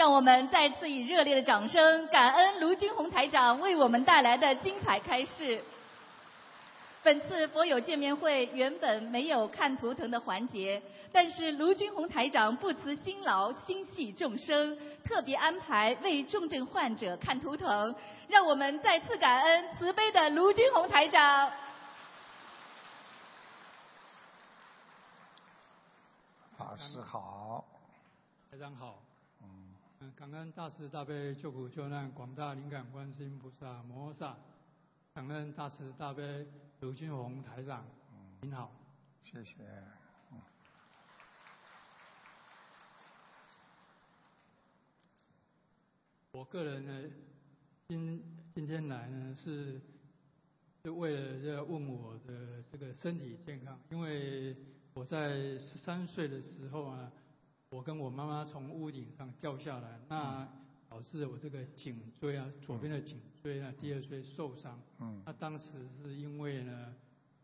让我们再次以热烈的掌声，感恩卢军红台长为我们带来的精彩开示。本次佛友见面会原本没有看图腾的环节，但是卢军红台长不辞辛劳，心系众生，特别安排为重症患者看图腾，让我们再次感恩慈悲的卢军红台长。法师好，台长好。感恩大慈大悲救苦救难广大灵感观世音菩萨摩诃萨，感恩大慈大悲卢俊宏台长，您好，谢谢。我个人呢，今今天来呢是是为了要问我的这个身体健康，因为我在十三岁的时候啊。我跟我妈妈从屋顶上掉下来，那导致我这个颈椎啊，左边的颈椎啊，第二椎受伤。嗯。那当时是因为呢，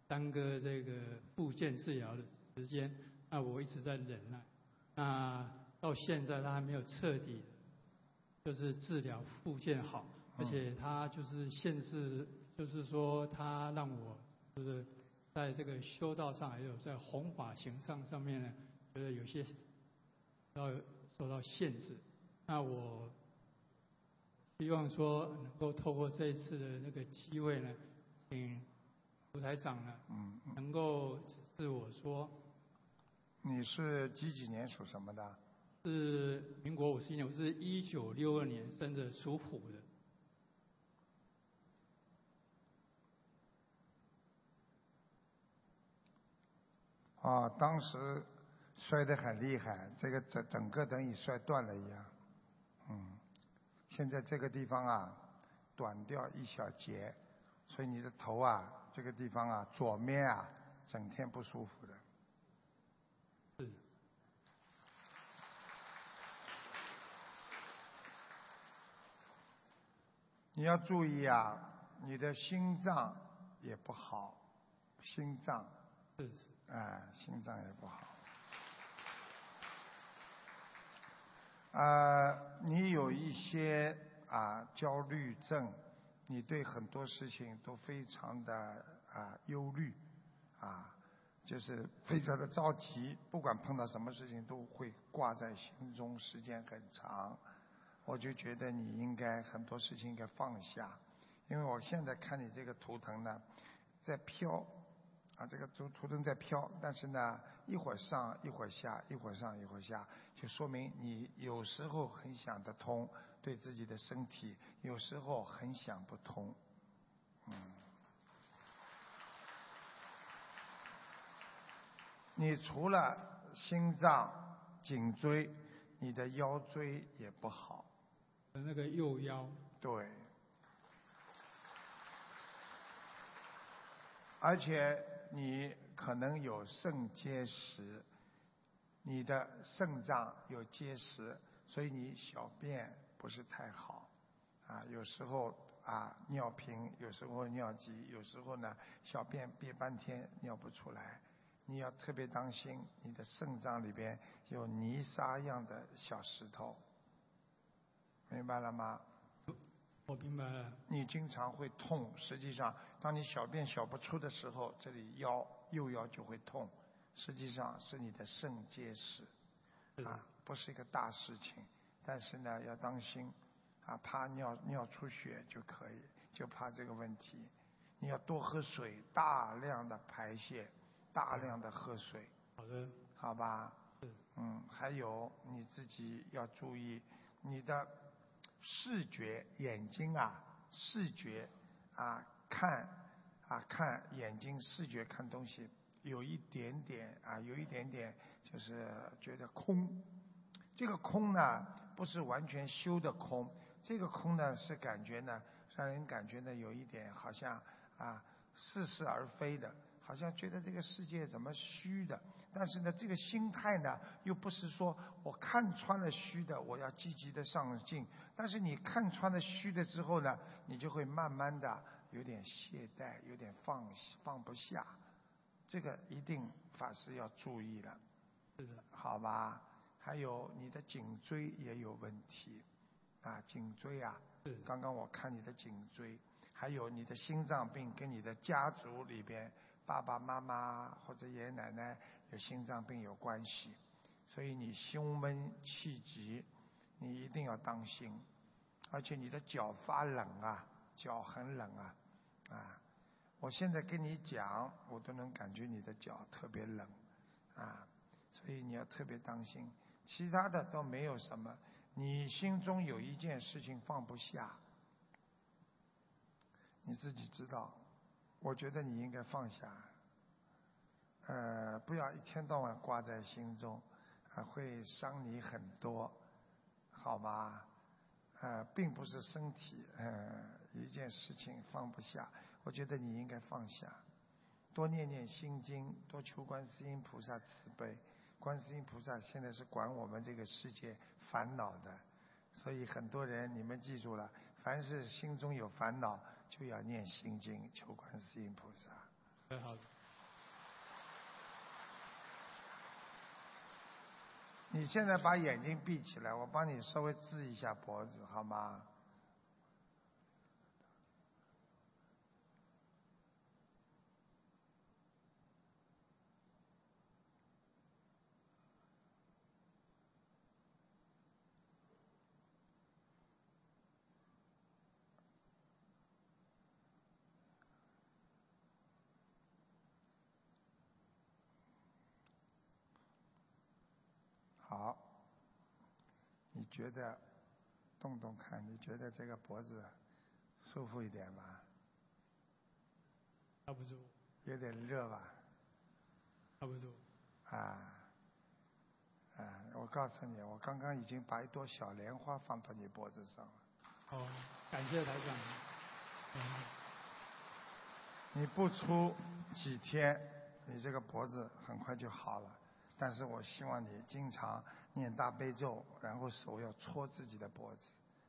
耽搁这个复健治疗的时间，那我一直在忍耐。那到现在他还没有彻底，就是治疗复健好，而且他就是限制，就是说他让我就是在这个修道上，还有在弘法行上上面呢，觉得有些。要受到限制，那我希望说能够透过这一次的那个机会呢，请舞台长呢，嗯，能够指示我说，你是几几年属什么的？是民国五十一年，我是一九六二年生的，属虎的。啊，当时。摔得很厉害，这个整整个等于摔断了一样，嗯，现在这个地方啊，短掉一小节，所以你的头啊，这个地方啊，左面啊，整天不舒服的。是。你要注意啊，你的心脏也不好，心脏。是是。哎，心脏也不好。啊，你有一些啊焦虑症，你对很多事情都非常的啊忧虑，啊，就是非常的着急，不管碰到什么事情都会挂在心中，时间很长。我就觉得你应该很多事情应该放下，因为我现在看你这个图腾呢，在飘，啊，这个图图腾在飘，但是呢。一会儿上一会儿下，一会儿上一会儿下，就说明你有时候很想得通，对自己的身体有时候很想不通，嗯。你除了心脏、颈椎，你的腰椎也不好。那个右腰。对。而且你。可能有肾结石，你的肾脏有结石，所以你小便不是太好，啊，有时候啊尿频，有时候尿急，有时候呢小便憋半天尿不出来，你要特别当心，你的肾脏里边有泥沙样的小石头，明白了吗？我明白了。你经常会痛，实际上当你小便小不出的时候，这里腰。右腰就会痛，实际上是你的肾结石，啊，不是一个大事情，但是呢要当心，啊，怕尿尿出血就可以，就怕这个问题，你要多喝水，大量的排泄，大量的喝水。好的。好吧。嗯，还有你自己要注意你的视觉，眼睛啊，视觉啊，看。啊，看眼睛视觉看东西有一点点啊，有一点点就是觉得空。这个空呢，不是完全修的空，这个空呢是感觉呢，让人感觉呢有一点好像啊似是而非的，好像觉得这个世界怎么虚的。但是呢，这个心态呢又不是说我看穿了虚的，我要积极的上进。但是你看穿了虚的之后呢，你就会慢慢的。有点懈怠，有点放放不下，这个一定法师要注意了，是的，好吧？还有你的颈椎也有问题，啊，颈椎啊，是刚刚我看你的颈椎，还有你的心脏病跟你的家族里边爸爸妈妈或者爷爷奶奶有心脏病有关系，所以你胸闷气急，你一定要当心，而且你的脚发冷啊，脚很冷啊，啊，我现在跟你讲，我都能感觉你的脚特别冷，啊，所以你要特别当心，其他的都没有什么。你心中有一件事情放不下，你自己知道。我觉得你应该放下，呃，不要一天到晚挂在心中，啊，会伤你很多，好吗？呃，并不是身体，呃，一件事情放不下，我觉得你应该放下，多念念心经，多求观世音菩萨慈悲。观世音菩萨现在是管我们这个世界烦恼的，所以很多人你们记住了，凡是心中有烦恼，就要念心经，求观世音菩萨。很好你现在把眼睛闭起来，我帮你稍微治一下脖子，好吗？好，你觉得动动看，你觉得这个脖子舒服一点吗？差不多，有点热吧？差不多。啊，啊，我告诉你，我刚刚已经把一朵小莲花放到你脖子上了。哦，感谢台长。嗯，你不出几天，你这个脖子很快就好了。但是我希望你经常念大悲咒，然后手要搓自己的脖子，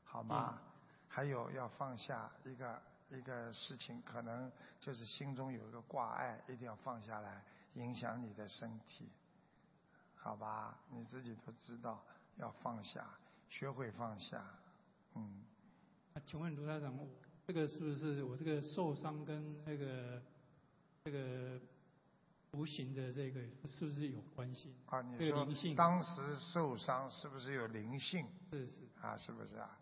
好吗？还有要放下一个一个事情，可能就是心中有一个挂碍，一定要放下来，影响你的身体，好吧？你自己都知道要放下，学会放下，嗯。那请问卢台长，这个是不是我这个受伤跟那个这个无形的这个是不是有关系？啊，你说当时受伤是不是有灵性是是啊？是不是啊？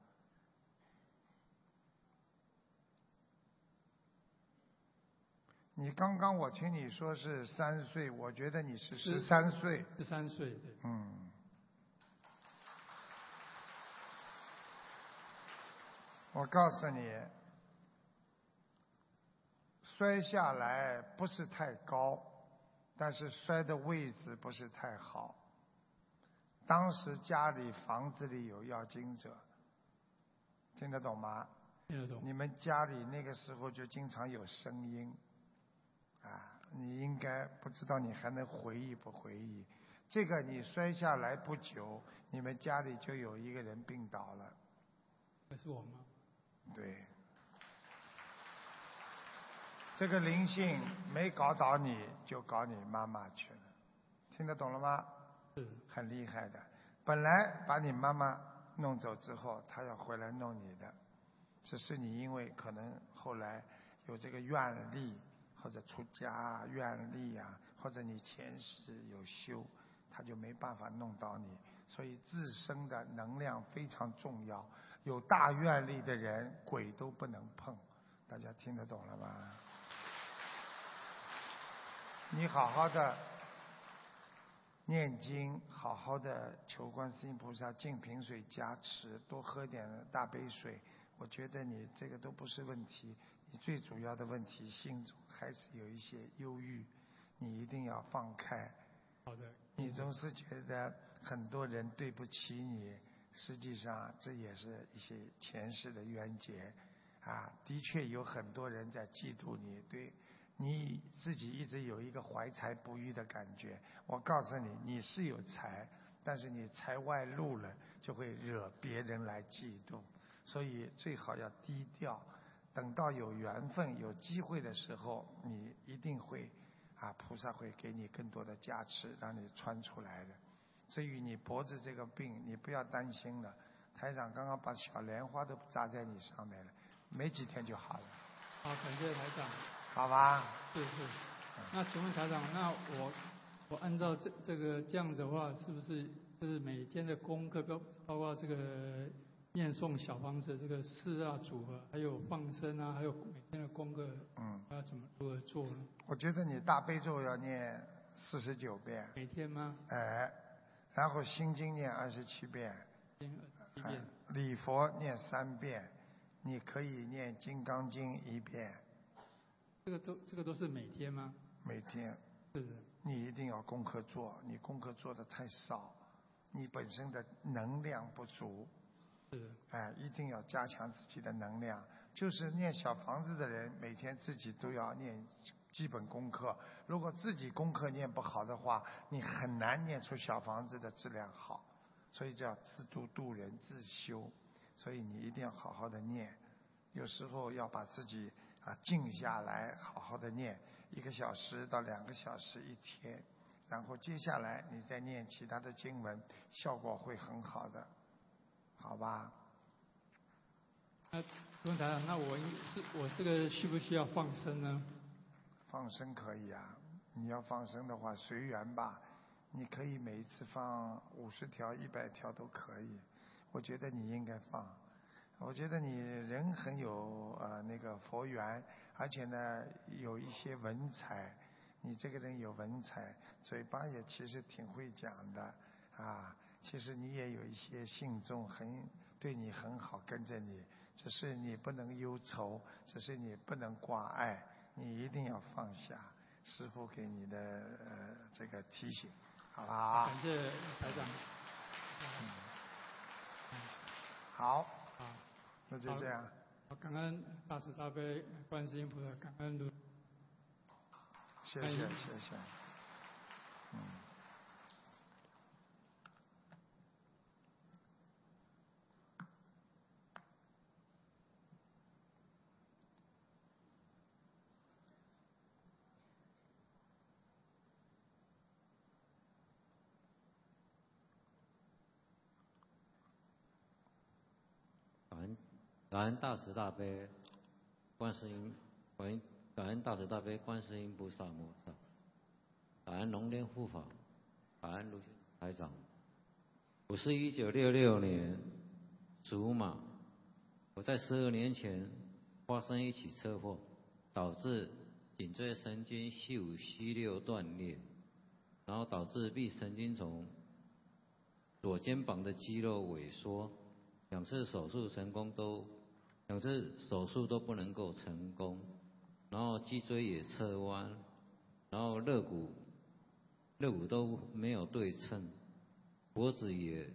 你刚刚我听你说是三岁，我觉得你是十三岁，十三岁对。嗯。我告诉你，摔下来不是太高，但是摔的位置不是太好。当时家里房子里有要经者，听得懂吗？听得懂。你们家里那个时候就经常有声音，啊，你应该不知道你还能回忆不回忆？这个你摔下来不久，你们家里就有一个人病倒了，那是我吗？对。这个灵性没搞倒你，就搞你妈妈去了，听得懂了吗？嗯很厉害的。本来把你妈妈弄走之后，他要回来弄你的，只是你因为可能后来有这个愿力，或者出家啊愿力啊，或者你前世有修，他就没办法弄到你。所以自身的能量非常重要，有大愿力的人，鬼都不能碰。大家听得懂了吗？你好好的念经，好好的求观世音菩萨净瓶水加持，多喝点大杯水。我觉得你这个都不是问题，你最主要的问题心中还是有一些忧郁，你一定要放开。好的。你总是觉得很多人对不起你，实际上这也是一些前世的冤结啊。的确有很多人在嫉妒你，对你自己一直有一个怀才不遇的感觉。我告诉你，你是有才，但是你才外露了，就会惹别人来嫉妒。所以最好要低调，等到有缘分、有机会的时候，你一定会啊，菩萨会给你更多的加持，让你穿出来的。至于你脖子这个病，你不要担心了。台长刚刚把小莲花都扎在你上面了，没几天就好了。好，感谢台长。好吧。是是。那请问台长，那我我按照这这个这样子的话，是不是就是每天的功课，包包括这个念诵小房子这个四大组合，还有放生啊，还有每天的功课，嗯，要怎么如何做呢？我觉得你大悲咒要念四十九遍。每天吗？哎，然后心经念二十七遍。念二十七遍。礼佛念三遍，你可以念金刚经一遍。这个都这个都是每天吗？每天。是的。你一定要功课做，你功课做的太少，你本身的能量不足。是。哎，一定要加强自己的能量。就是念小房子的人，每天自己都要念基本功课。如果自己功课念不好的话，你很难念出小房子的质量好。所以叫自度度人自修，所以你一定要好好的念。有时候要把自己啊静下来，好好的念一个小时到两个小时一天，然后接下来你再念其他的经文，效果会很好的，好吧？那问台长，那我是我这个需不需要放生呢？放生可以啊，你要放生的话随缘吧。你可以每一次放五十条、一百条都可以，我觉得你应该放。我觉得你人很有呃那个佛缘，而且呢有一些文采，你这个人有文采，嘴巴也其实挺会讲的啊。其实你也有一些信众很对你很好，跟着你，只是你不能忧愁，只是你不能挂碍，你一定要放下。师傅给你的呃这个提醒。好不好，感谢台长。嗯，好，那就这样。好，感恩大慈大悲观世音菩萨，感恩卢。谢谢谢谢。嗯。感恩大慈大悲观世音，感恩感恩大慈大悲观世音菩萨摩萨，感恩龙天护法，感恩卢台长。我是一九六六年属马，我在十二年前发生一起车祸，导致颈椎神经系五、系六断裂，然后导致臂神经丛、左肩膀的肌肉萎缩，两次手术成功都。两次手术都不能够成功，然后脊椎也侧弯，然后肋骨肋骨都没有对称，脖子也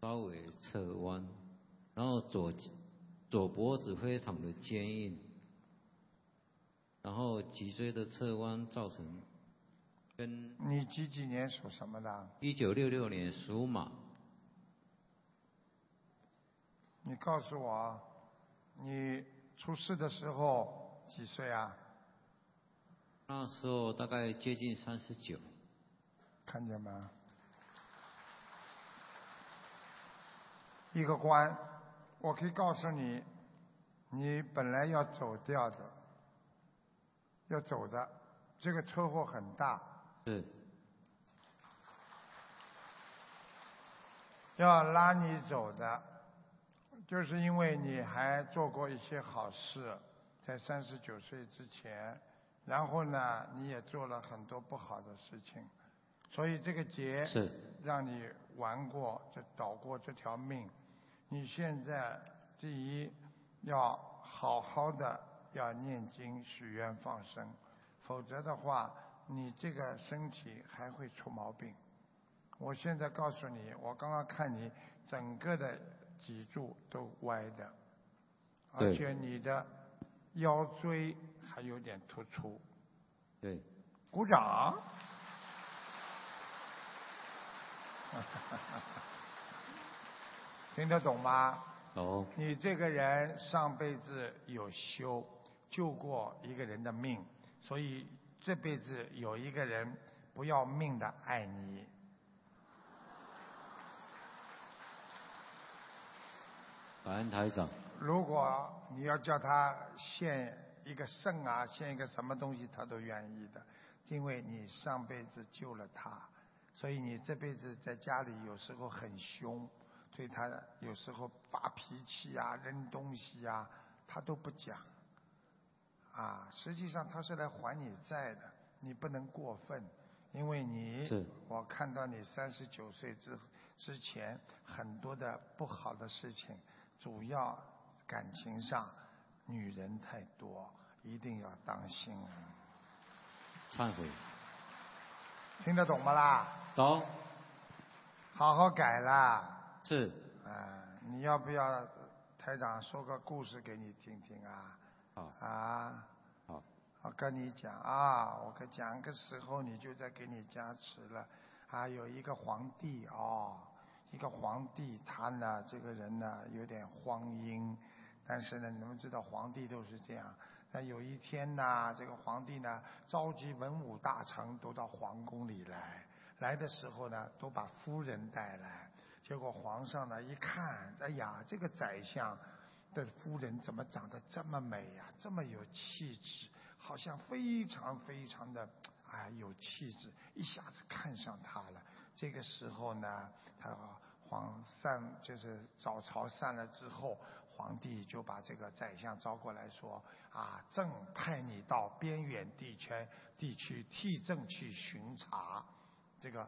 稍微侧弯，然后左左脖子非常的坚硬，然后脊椎的侧弯造成跟你几几年属什么的？一九六六年属马。你告诉我。你出事的时候几岁啊？那时候大概接近三十九。看见吗？一个官，我可以告诉你，你本来要走掉的，要走的，这个车祸很大。是。要拉你走的。就是因为你还做过一些好事，在三十九岁之前，然后呢，你也做了很多不好的事情，所以这个劫是让你玩过，这倒过这条命。你现在第一要好好的要念经、许愿、放生，否则的话，你这个身体还会出毛病。我现在告诉你，我刚刚看你整个的。脊柱都歪的，而且你的腰椎还有点突出。对。鼓掌。听得懂吗？懂。你这个人上辈子有修，救过一个人的命，所以这辈子有一个人不要命的爱你。感恩台长。如果你要叫他献一个肾啊，献一个什么东西，他都愿意的，因为你上辈子救了他，所以你这辈子在家里有时候很凶，对他有时候发脾气啊、扔东西啊，他都不讲。啊，实际上他是来还你债的，你不能过分，因为你我看到你三十九岁之之前很多的不好的事情，主要感情上女人太多，一定要当心。忏悔。听得懂不啦？懂。好好改啦。是。啊，你要不要台长说个故事给你听听啊？好。啊。好。我跟你讲啊，我跟讲个时候你就在给你加持了。啊，有一个皇帝哦，一个皇帝，他呢这个人呢有点荒淫，但是呢你们知道皇帝都是这样。那有一天呢，这个皇帝呢召集文武大臣都到皇宫里来，来的时候呢都把夫人带来，结果皇上呢一看，哎呀，这个宰相的夫人怎么长得这么美呀、这么有气质，好像非常非常的哎有气质，一下子看上她了。这个时候呢，他皇散就是早朝散了之后，皇帝就把这个宰相招过来说啊，朕派你到边远地圈地区替朕去巡查，这个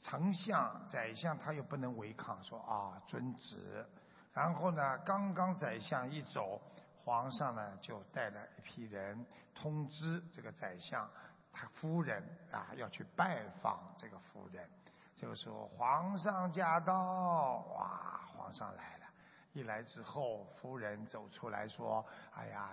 丞相、宰相他又不能违抗，说啊遵旨。然后呢，刚刚宰相一走，皇上呢就带了一批人通知这个宰相，他夫人啊要去拜访这个夫人。就说，皇上驾到，哇，皇上来了。一来之后，夫人走出来说：“哎呀，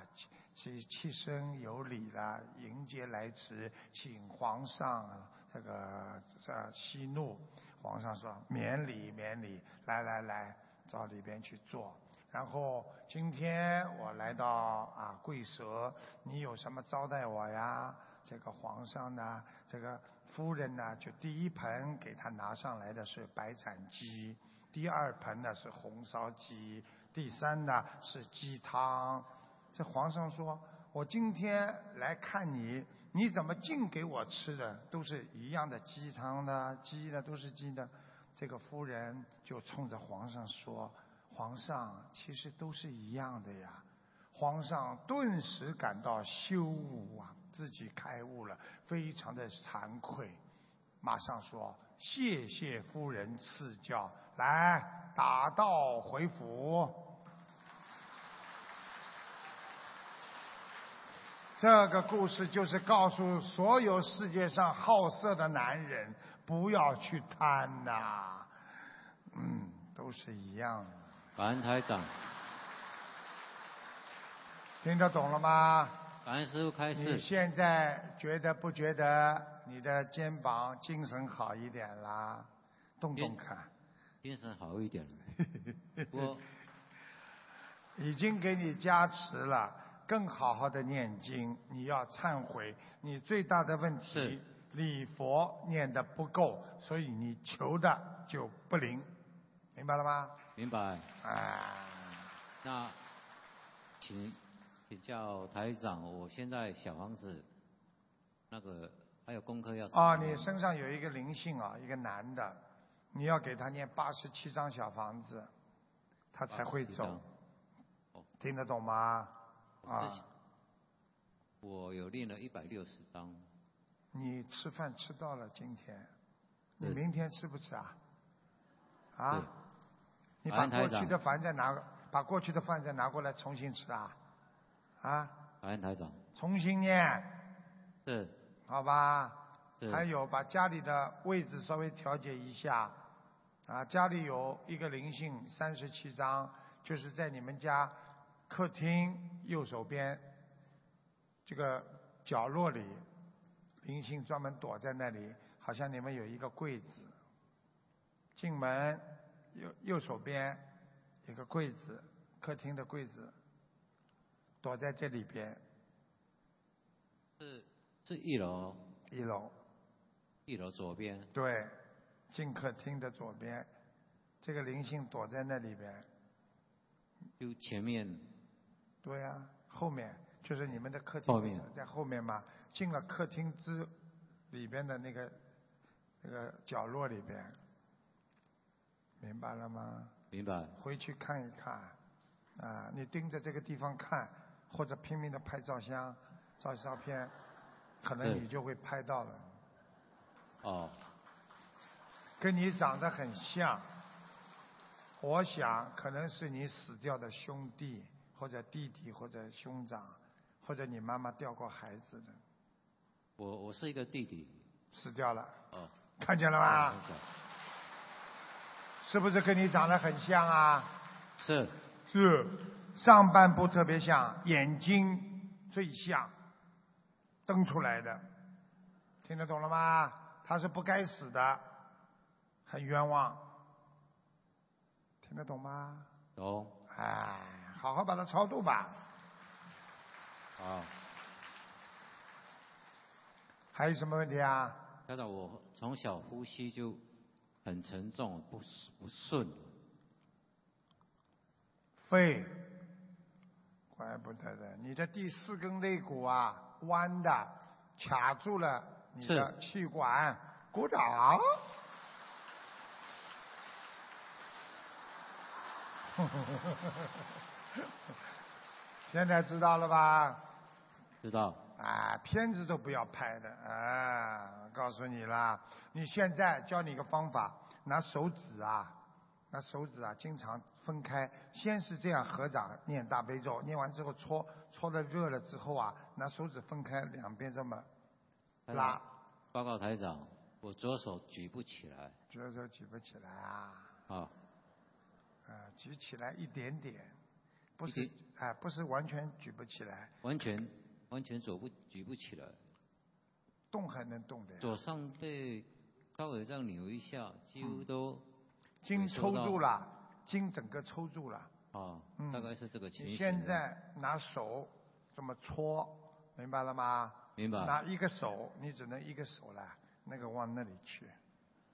其其身有礼了，迎接来迟，请皇上这个这息怒。”皇上说：“免礼，免礼，来来来，到里边去坐。”然后今天我来到啊贵舍，你有什么招待我呀？这个皇上呢，这个夫人呢，就第一盆给他拿上来的是白斩鸡，第二盆呢是红烧鸡，第三呢是鸡汤。这皇上说：“我今天来看你，你怎么净给我吃的都是一样的鸡汤呢，鸡呢都是鸡的。”这个夫人就冲着皇上说：“皇上，其实都是一样的呀。”皇上顿时感到羞辱啊，自己开悟了，非常的惭愧，马上说：“谢谢夫人赐教，来打道回府。”这个故事就是告诉所有世界上好色的男人，不要去贪呐、嗯，都是一样的。感恩台长。听得懂了吗？感恩师傅开你。现在觉得不觉得你的肩膀精神好一点啦？动动看，精神好一点了。不过已经给你加持了，更好好的念经。你要忏悔，你最大的问题礼佛念的不够，所以你求的就不灵，明白了吗？明白。啊，那请请教台长，我现在小房子那个还有功课要啊，你身上有一个灵性啊，一个男的，你要给他念八十七张小房子，他才会走。哦听得懂吗？啊，我有练了一百六十张，你吃饭吃到了今天，你明天吃不吃啊？啊？你把过去的饭再拿，把过去的饭再拿过来重新吃啊？啊？感恩台长。重新念，是好吧？是还有把家里的位置稍微调节一下，啊，家里有一个灵性三十七张，就是在你们家客厅右手边这个角落里，灵性专门躲在那里，好像你们有一个柜子，进门右右手边有个柜子，客厅的柜子，躲在这里边。是是一楼。一楼。一楼左边。对，进客厅的左边，这个灵性躲在那里边，就前面。对呀、后面就是你们的客厅后面在后面嘛，进了客厅之里边的那个那个角落里边，明白了吗？明白。回去看一看，啊，你盯着这个地方看，或者拼命的拍照相、照照片，可能你就会拍到了。哦，跟你长得很像，我想可能是你死掉的兄弟，或者弟弟，或者兄长，或者你妈妈掉过孩子的，我我是一个弟弟。死掉了，哦，看见了吗？是不是跟你长得很像啊？是。是，上半部特别像，眼睛最像，瞪出来的，听得懂了吗？他是不该死的，很冤枉，听得懂吗？懂哎，好好把它超度吧。好。还有什么问题啊？家长，我从小呼吸就很沉重，不不顺。肺，怪不得的，你的第四根肋骨啊弯的，卡住了你的气管。鼓掌。现在知道了吧？知道啊，片子都不要拍的啊！告诉你啦，你现在教你一个方法，拿手指啊，拿手指啊，经常分开，先是这样合掌念大悲咒，念完之后搓，搓的热了之后啊，拿手指分开两边这么拉，报告台长，我左手举不起来。左手举不起来啊，啊，啊，举起来一点点，不是一点。哎，不是完全举不起来，完全完全走不举不起来，动还能动的。左上背稍微这样扭一下，几乎都筋抽住了，筋整个抽住了。啊嗯，大概是这个情形。你现在拿手这么搓，明白了吗？明白拿一个手，你只能一个手了，那个往那里去，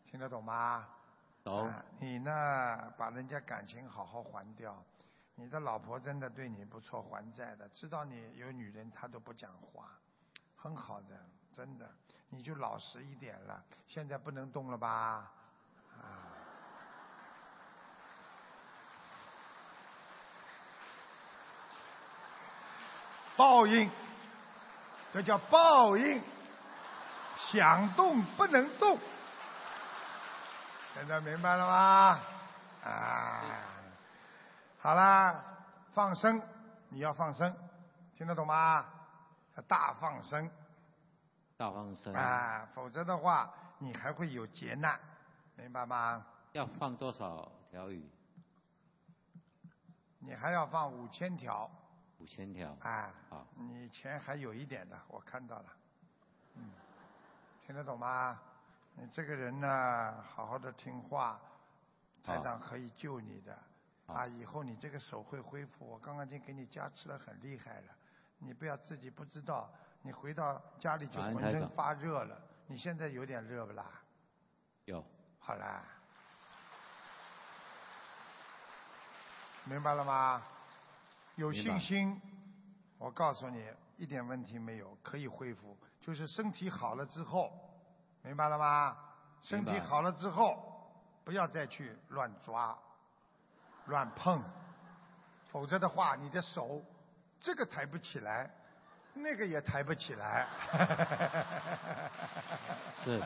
听得懂吗？懂啊你呢，把人家感情好好还掉。你的老婆真的对你不错，还债的，知道你有女人，她都不讲话，很好的，真的，你就老实一点了。现在不能动了吧？啊。报应，这叫报应。想动不能动，现在明白了吗？啊，好啦，放生，你要放生，听得懂吗？要大放生大放生啊，否则的话你还会有劫难，明白吗？要放多少条鱼？你还要放五千条，五千条。啊好，你钱还有一点的，我看到了，嗯，听得懂吗？你这个人呢，好好的听话，台长可以救你的，好啊，以后你这个手会恢复，我刚刚已经给你加持了很厉害了，你不要自己不知道，你回到家里就浑身发热了，你现在有点热不啦？有好啦，明白了吗？有信心，我告诉你，一点问题没有，可以恢复。就是身体好了之后，明白了吗？身体好了之后，不要再去乱抓、乱碰，否则的话，你的手这个抬不起来，那个也抬不起来。是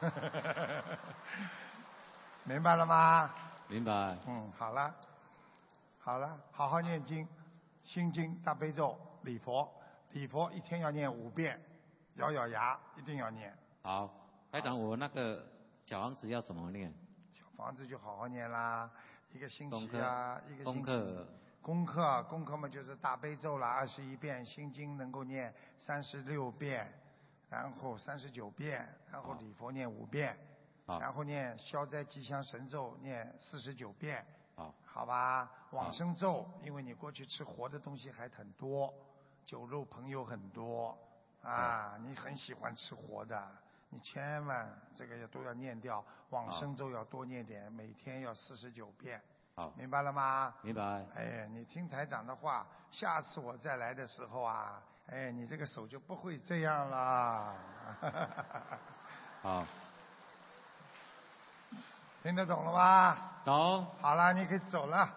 明白了吗？明白嗯，好了，好了，好好念经，心经、大悲咒、礼佛，礼佛一天要念五遍，咬咬牙一定要念。好。班长，我那个小王子要怎么念？小房子就好好念啦，一个星期啊，一个星期。课功课，功课嘛就是大悲咒啦，二十一遍，心经能够念三十六遍，然后三十九遍，然后礼佛念五遍，好然后念消灾吉祥神咒念四十九遍，好好吧？往生咒，因为你过去吃活的东西还很多，酒肉朋友很多啊，你很喜欢吃活的，你千万这个要都要念掉，往生咒要多念点，每天要四十九遍，好，明白了吗？明白。哎，你听台长的话，下次我再来的时候啊，哎，你这个手就不会这样了。好，听得懂了吗？懂。好了，你可以走了。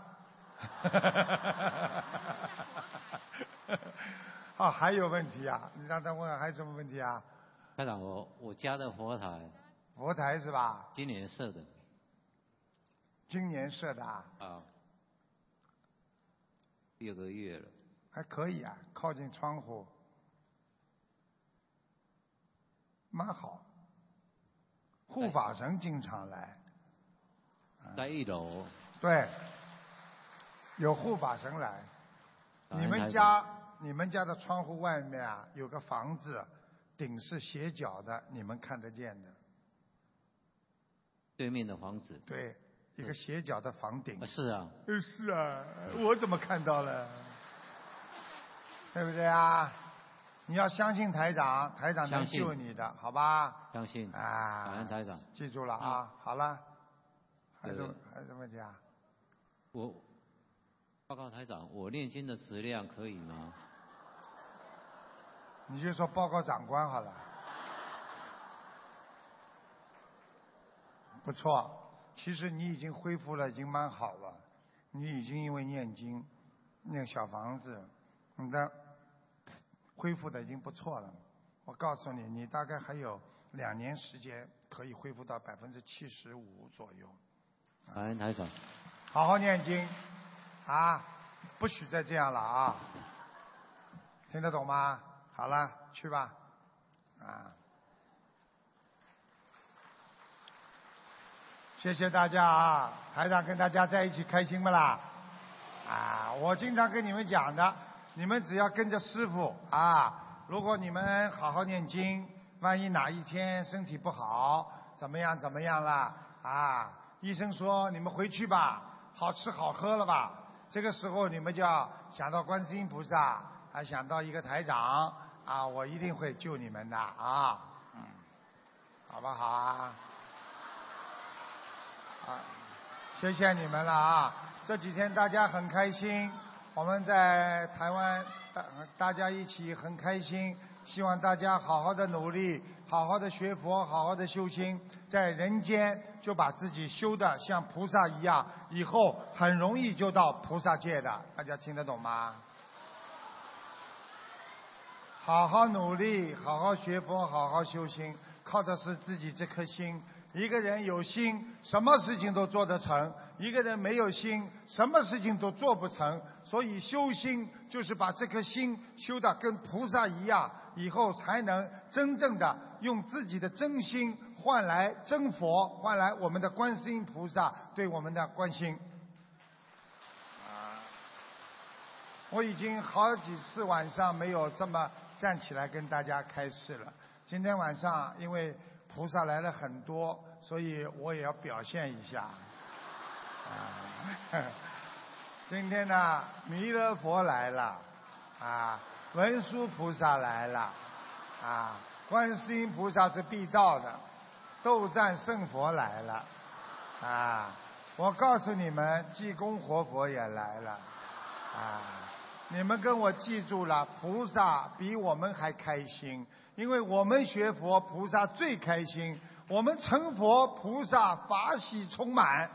哦，还有问题啊？你让他问还有什么问题啊？台长，我我家的佛台佛台是吧？今年设的今年设的啊？啊，六个月了。还可以啊，靠近窗户，蛮好。护法神经常来，在一楼。对，有护法神来。你们家你们家的窗户外面啊，有个房子，顶是斜角的，你们看得见的。对面的房子。对，一个斜角的房顶啊。是啊，呃，是啊，我怎么看到了？对不对啊？你要相信台长，台长能救你的，好吧？相信。啊，感恩台长。记住了啊！好了，还有什么对还有什么问题啊？我报告台长，我念经的质量可以吗？你就说报告长官好了。不错，其实你已经恢复了，已经蛮好了。你已经因为念经、念小房子，你的恢复的已经不错了。我告诉你，你大概还有两年时间可以恢复到百分之七十五左右。感恩台长。好好念经，啊，不许再这样了啊！听得懂吗？好了，去吧，啊！谢谢大家啊！台长跟大家在一起开心不啦？啊，我经常跟你们讲的，你们只要跟着师傅啊，如果你们好好念经，万一哪一天身体不好，怎么样怎么样了啊？医生说你们回去吧，好吃好喝了吧？这个时候你们就要想到观世音菩萨，还想到一个台长啊，我一定会救你们的啊，嗯，好不好啊？啊，谢谢你们了啊！这几天大家很开心，我们在台湾大大家一起很开心，希望大家好好的努力，好好的学佛，好好的修心，在人间就把自己修的像菩萨一样，以后很容易就到菩萨界的，大家听得懂吗？好好努力，好好学佛，好好修心，靠的是自己这颗心。一个人有心，什么事情都做得成；一个人没有心，什么事情都做不成。所以修心就是把这颗心修得跟菩萨一样，以后才能真正的用自己的真心换来真佛，换来我们的观世音菩萨对我们的关心。我已经好几次晚上没有这么站起来跟大家开示了。今天晚上因为菩萨来了很多，所以我也要表现一下。啊，今天呢，弥勒佛来了，啊，文殊菩萨来了，啊，观世音菩萨是必到的，斗战胜佛来了，啊，我告诉你们，济公活佛也来了，啊。你们跟我记住了，菩萨比我们还开心，因为我们学佛，菩萨最开心；我们成佛，菩萨法喜充满。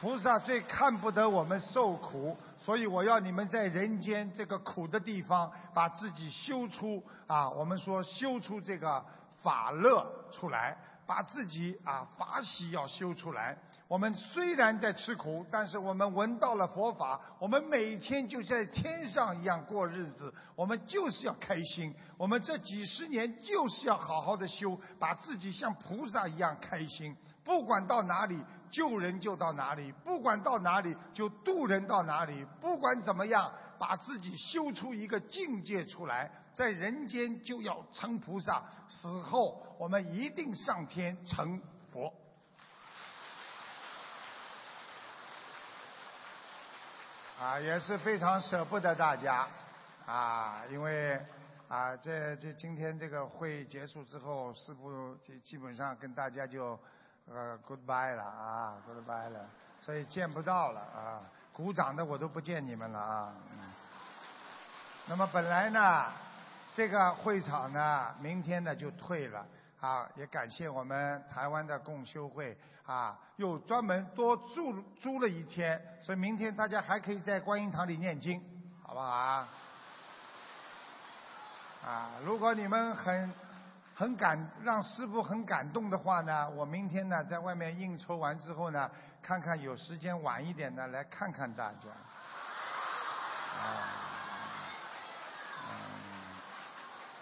菩萨最看不得我们受苦，所以我要你们在人间这个苦的地方，把自己修出啊，我们说修出这个法乐出来，把自己啊法喜要修出来。我们虽然在吃苦，但是我们闻到了佛法，我们每天就在天上一样过日子。我们就是要开心，我们这几十年就是要好好的修，把自己像菩萨一样开心。不管到哪里救人就到哪里，不管到哪里就渡人到哪里，不管怎么样，把自己修出一个境界出来，在人间就要成菩萨，死后我们一定上天成佛。啊，也是非常舍不得大家，啊，因为啊，这这今天这个会结束之后，师傅基基本上跟大家就呃 goodbye 了啊，goodbye 了，所以见不到了啊，鼓掌的我都不见你们了啊。那么本来呢，这个会场呢，明天呢就退了啊，也感谢我们台湾的共修会啊，又专门多住租了一天，所以明天大家还可以在观音堂里念经，好不好啊？啊，如果你们很很感让师傅很感动的话呢，我明天呢在外面应酬完之后呢，看看有时间晚一点呢来看看大家。啊，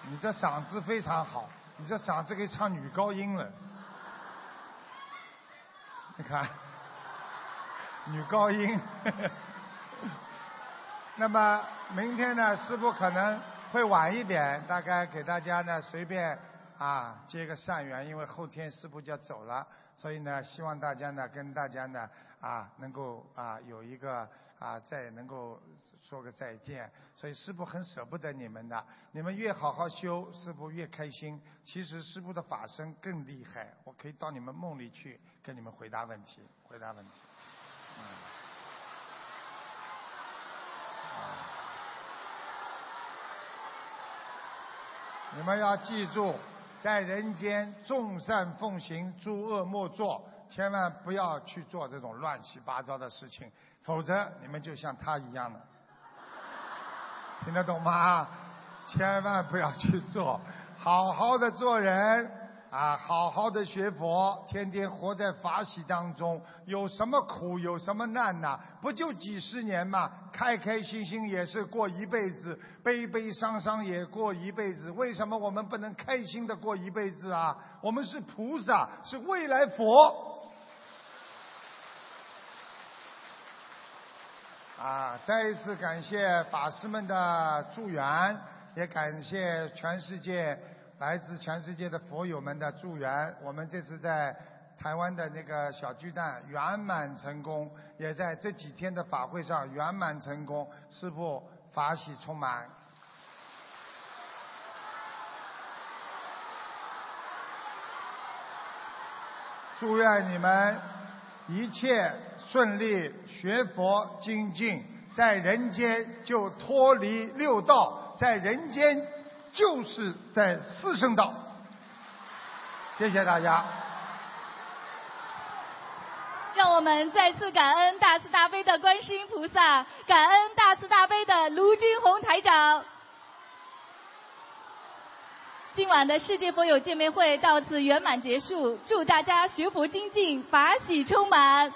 你这嗓子非常好，你这嗓子可以唱女高音了。你看，女高音。那么明天呢，师傅可能会晚一点，大概给大家呢随便啊接个善缘，因为后天师傅就要走了，所以呢，希望大家呢跟大家呢啊能够啊有一个啊再能够说个再见，所以师傅很舍不得你们的，你们越好好修，师傅越开心。其实师傅的法身更厉害，我可以到你们梦里去跟你们回答问题，回答问题。你们要记住，在人间众善奉行，诸恶莫作，千万不要去做这种乱七八糟的事情，否则你们就像他一样的。听得懂吗？千万不要去做，好好的做人啊，好好的学佛，天天活在法喜当中。有什么苦，有什么难呐、不就几十年嘛？开开心心也是过一辈子，悲悲伤伤也过一辈子。为什么我们不能开心的过一辈子啊？我们是菩萨，是未来佛。啊，再一次感谢法师们的助缘，也感谢全世界来自全世界的佛友们的助缘。我们这次在台湾的那个小巨蛋圆满成功，也在这几天的法会上圆满成功，师父法喜充满。祝愿你们一切顺利，学佛精进，在人间就脱离六道，在人间就是在四圣道。谢谢大家。让我们再次感恩大慈大悲的观世音菩萨，感恩大慈大悲的卢军红台长。今晚的世界佛友见面会到此圆满结束，祝大家学佛精进，法喜充满。